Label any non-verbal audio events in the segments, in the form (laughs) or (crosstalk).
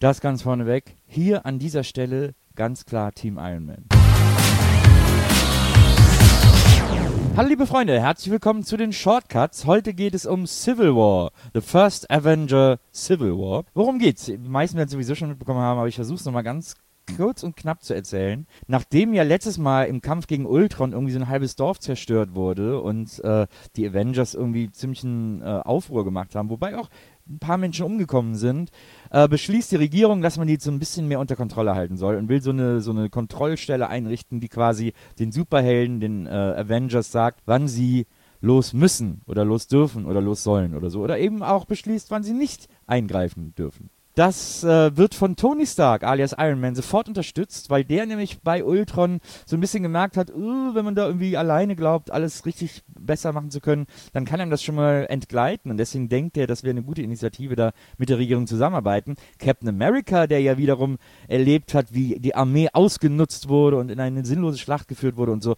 Das ganz vorneweg. Hier an dieser Stelle ganz klar Team Iron Man. Hallo liebe Freunde, herzlich willkommen zu den Shortcuts. Heute geht es um Civil War, The First Avenger Civil War. Worum geht's? Die meisten werden es sowieso schon mitbekommen haben, aber ich versuche es nochmal ganz kurz und knapp zu erzählen. Nachdem ja letztes Mal im Kampf gegen Ultron irgendwie so ein halbes Dorf zerstört wurde und äh, die Avengers irgendwie ziemlich einen äh, Aufruhr gemacht haben, wobei auch ein paar Menschen umgekommen sind, äh, beschließt die Regierung, dass man die so ein bisschen mehr unter Kontrolle halten soll und will so eine, so eine Kontrollstelle einrichten, die quasi den Superhelden, den äh, Avengers sagt, wann sie los müssen oder los dürfen oder los sollen oder so. Oder eben auch beschließt, wann sie nicht eingreifen dürfen. Das äh, wird von Tony Stark, alias Iron Man, sofort unterstützt, weil der nämlich bei Ultron so ein bisschen gemerkt hat, uh, wenn man da irgendwie alleine glaubt, alles richtig besser machen zu können, dann kann einem das schon mal entgleiten. Und deswegen denkt er, das wäre eine gute Initiative, da mit der Regierung zusammenarbeiten. Captain America, der ja wiederum erlebt hat, wie die Armee ausgenutzt wurde und in eine sinnlose Schlacht geführt wurde und so,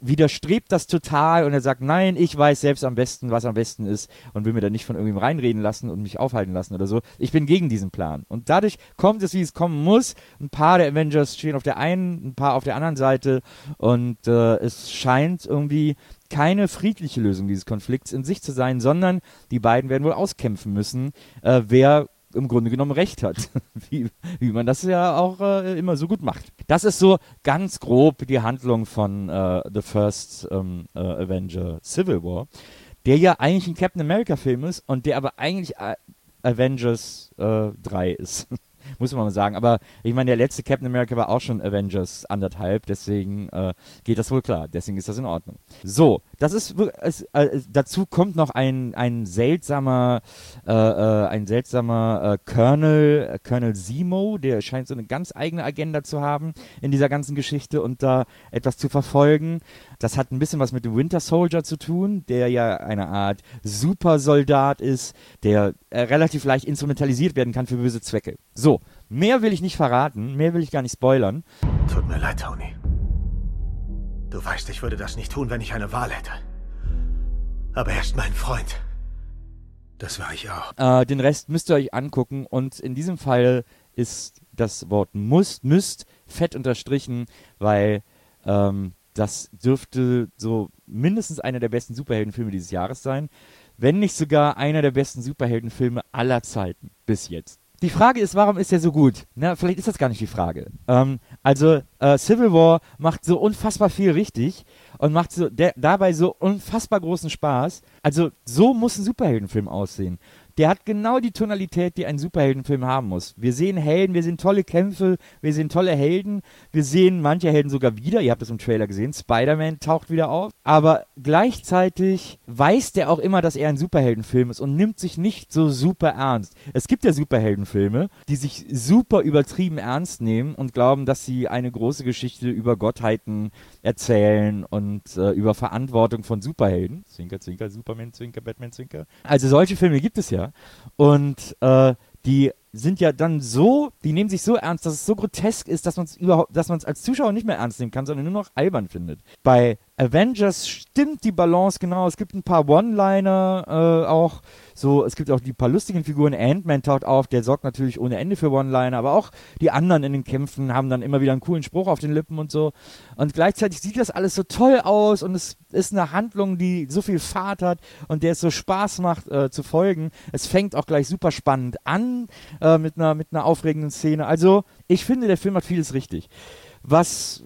widerstrebt das total und er sagt, nein, ich weiß selbst am besten, was am besten ist und will mir da nicht von irgendwem reinreden lassen und mich aufhalten lassen oder so. Ich bin gegen gegen diesen Plan. Und dadurch kommt es, wie es kommen muss. Ein paar der Avengers stehen auf der einen, ein paar auf der anderen Seite. Und äh, es scheint irgendwie keine friedliche Lösung dieses Konflikts in sich zu sein, sondern die beiden werden wohl auskämpfen müssen, äh, wer im Grunde genommen recht hat, (laughs) wie, wie man das ja auch äh, immer so gut macht. Das ist so ganz grob die Handlung von äh, The First ähm, äh, Avenger Civil War, der ja eigentlich ein Captain America Film ist und der aber eigentlich äh, Avengers äh, 3 ist. (laughs) Muss man mal sagen. Aber ich meine, der letzte Captain America war auch schon Avengers anderthalb, deswegen äh, geht das wohl klar. Deswegen ist das in Ordnung. So, das ist es, äh, dazu kommt noch ein, ein seltsamer, äh, äh ein seltsamer äh, Colonel, äh, Colonel Zemo, der scheint so eine ganz eigene Agenda zu haben in dieser ganzen Geschichte und da etwas zu verfolgen. Das hat ein bisschen was mit dem Winter Soldier zu tun, der ja eine Art Supersoldat ist, der relativ leicht instrumentalisiert werden kann für böse Zwecke. So, mehr will ich nicht verraten, mehr will ich gar nicht spoilern. Tut mir leid, Tony. Du weißt, ich würde das nicht tun, wenn ich eine Wahl hätte. Aber er ist mein Freund. Das war ich auch. Äh, den Rest müsst ihr euch angucken und in diesem Fall ist das Wort muss, müsst fett unterstrichen, weil ähm, das dürfte so mindestens einer der besten Superheldenfilme dieses Jahres sein, wenn nicht sogar einer der besten Superheldenfilme aller Zeiten bis jetzt. Die Frage ist, warum ist er so gut? Na, vielleicht ist das gar nicht die Frage. Ähm, also äh, Civil War macht so unfassbar viel richtig und macht so dabei so unfassbar großen Spaß. Also so muss ein Superheldenfilm aussehen der hat genau die Tonalität, die ein Superheldenfilm haben muss. Wir sehen Helden, wir sehen tolle Kämpfe, wir sehen tolle Helden, wir sehen manche Helden sogar wieder. Ihr habt es im Trailer gesehen, Spider-Man taucht wieder auf. Aber gleichzeitig weiß der auch immer, dass er ein Superheldenfilm ist und nimmt sich nicht so super ernst. Es gibt ja Superheldenfilme, die sich super übertrieben ernst nehmen und glauben, dass sie eine große Geschichte über Gottheiten erzählen und äh, über Verantwortung von Superhelden. Zwinker, Zwinker, Superman, Zwinker, Batman, Zwinker. Also solche Filme gibt es ja. Und äh, die sind ja dann so, die nehmen sich so ernst, dass es so grotesk ist, dass man es überhaupt, dass man es als Zuschauer nicht mehr ernst nehmen kann, sondern nur noch albern findet. Bei Avengers stimmt die Balance genau. Es gibt ein paar One-Liner äh, auch. So, es gibt auch die paar lustigen Figuren. Ant-Man taucht auf, der sorgt natürlich ohne Ende für One-Liner, aber auch die anderen in den Kämpfen haben dann immer wieder einen coolen Spruch auf den Lippen und so. Und gleichzeitig sieht das alles so toll aus und es ist eine Handlung, die so viel Fahrt hat und der es so Spaß macht äh, zu folgen. Es fängt auch gleich super spannend an äh, mit, einer, mit einer aufregenden Szene. Also, ich finde, der Film hat vieles richtig. Was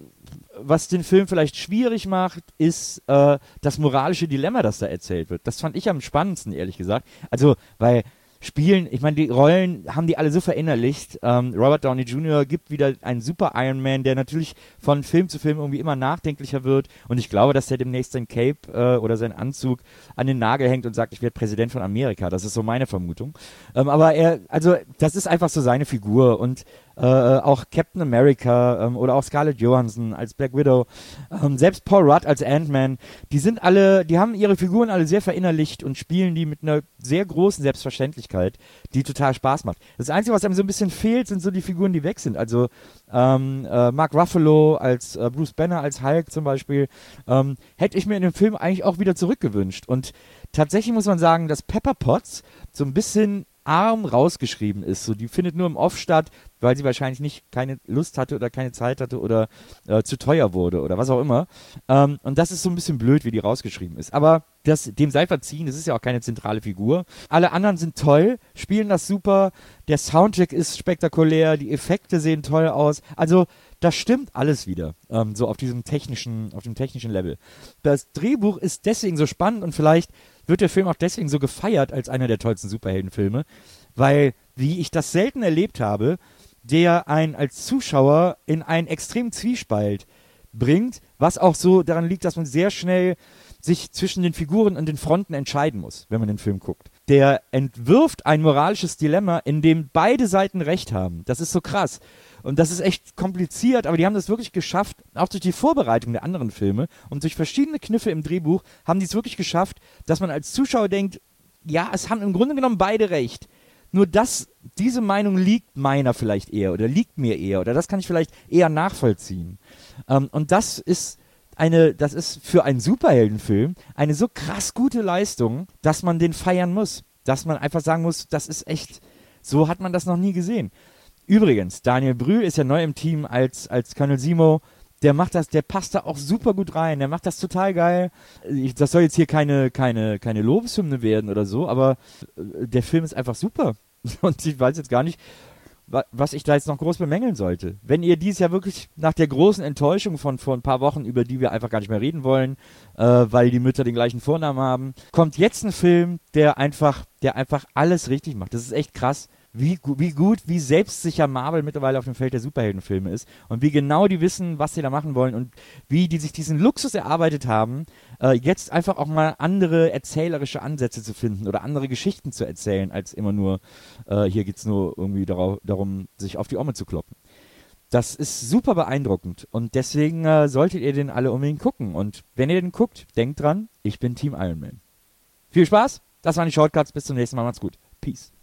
was den Film vielleicht schwierig macht, ist äh, das moralische Dilemma, das da erzählt wird. Das fand ich am spannendsten, ehrlich gesagt. Also, weil spielen, ich meine, die Rollen haben die alle so verinnerlicht. Ähm, Robert Downey Jr. gibt wieder einen super Iron Man, der natürlich von Film zu Film irgendwie immer nachdenklicher wird. Und ich glaube, dass der demnächst sein Cape äh, oder seinen Anzug an den Nagel hängt und sagt, ich werde Präsident von Amerika. Das ist so meine Vermutung. Ähm, aber er, also, das ist einfach so seine Figur. Und äh, auch Captain America ähm, oder auch Scarlett Johansson als Black Widow, ähm, selbst Paul Rudd als Ant-Man, die sind alle, die haben ihre Figuren alle sehr verinnerlicht und spielen die mit einer sehr großen Selbstverständlichkeit, die total Spaß macht. Das Einzige, was einem so ein bisschen fehlt, sind so die Figuren, die weg sind. Also ähm, äh, Mark Ruffalo als äh, Bruce Banner als Hulk zum Beispiel, ähm, hätte ich mir in dem Film eigentlich auch wieder zurückgewünscht. Und tatsächlich muss man sagen, dass Pepper Potts so ein bisschen arm rausgeschrieben ist. So, die findet nur im Off statt, weil sie wahrscheinlich nicht keine Lust hatte oder keine Zeit hatte oder äh, zu teuer wurde oder was auch immer. Ähm, und das ist so ein bisschen blöd, wie die rausgeschrieben ist. Aber das, dem sei verziehen, das ist ja auch keine zentrale Figur. Alle anderen sind toll, spielen das super, der Soundtrack ist spektakulär, die Effekte sehen toll aus. Also das stimmt alles wieder, ähm, so auf diesem technischen, auf dem technischen Level. Das Drehbuch ist deswegen so spannend und vielleicht wird der Film auch deswegen so gefeiert als einer der tollsten Superheldenfilme, weil, wie ich das selten erlebt habe, der einen als Zuschauer in einen extremen Zwiespalt bringt, was auch so daran liegt, dass man sehr schnell sich zwischen den Figuren und den Fronten entscheiden muss, wenn man den Film guckt. Der entwirft ein moralisches Dilemma, in dem beide Seiten recht haben. Das ist so krass. Und das ist echt kompliziert, aber die haben das wirklich geschafft, auch durch die Vorbereitung der anderen Filme und durch verschiedene Kniffe im Drehbuch haben die es wirklich geschafft, dass man als Zuschauer denkt, ja, es haben im Grunde genommen beide recht. Nur das, diese Meinung liegt meiner vielleicht eher oder liegt mir eher oder das kann ich vielleicht eher nachvollziehen. Ähm, und das ist eine, das ist für einen Superheldenfilm eine so krass gute Leistung, dass man den feiern muss. Dass man einfach sagen muss, das ist echt, so hat man das noch nie gesehen. Übrigens, Daniel Brühl ist ja neu im Team als, als Colonel Simo. Der macht das, der passt da auch super gut rein. Der macht das total geil. Ich, das soll jetzt hier keine, keine, keine Lobeshymne werden oder so, aber äh, der Film ist einfach super. (laughs) Und ich weiß jetzt gar nicht, was ich da jetzt noch groß bemängeln sollte. Wenn ihr dies ja wirklich nach der großen Enttäuschung von vor ein paar Wochen, über die wir einfach gar nicht mehr reden wollen, äh, weil die Mütter den gleichen Vornamen haben, kommt jetzt ein Film, der einfach, der einfach alles richtig macht. Das ist echt krass wie, wie gut, wie selbstsicher Marvel mittlerweile auf dem Feld der Superheldenfilme ist und wie genau die wissen, was sie da machen wollen und wie die sich diesen Luxus erarbeitet haben, äh, jetzt einfach auch mal andere erzählerische Ansätze zu finden oder andere Geschichten zu erzählen, als immer nur, äh, hier geht es nur irgendwie darauf, darum, sich auf die Omme zu kloppen. Das ist super beeindruckend und deswegen äh, solltet ihr den alle unbedingt gucken. Und wenn ihr den guckt, denkt dran, ich bin Team Iron Man. Viel Spaß, das waren die Shortcuts, bis zum nächsten Mal, macht's gut. Peace.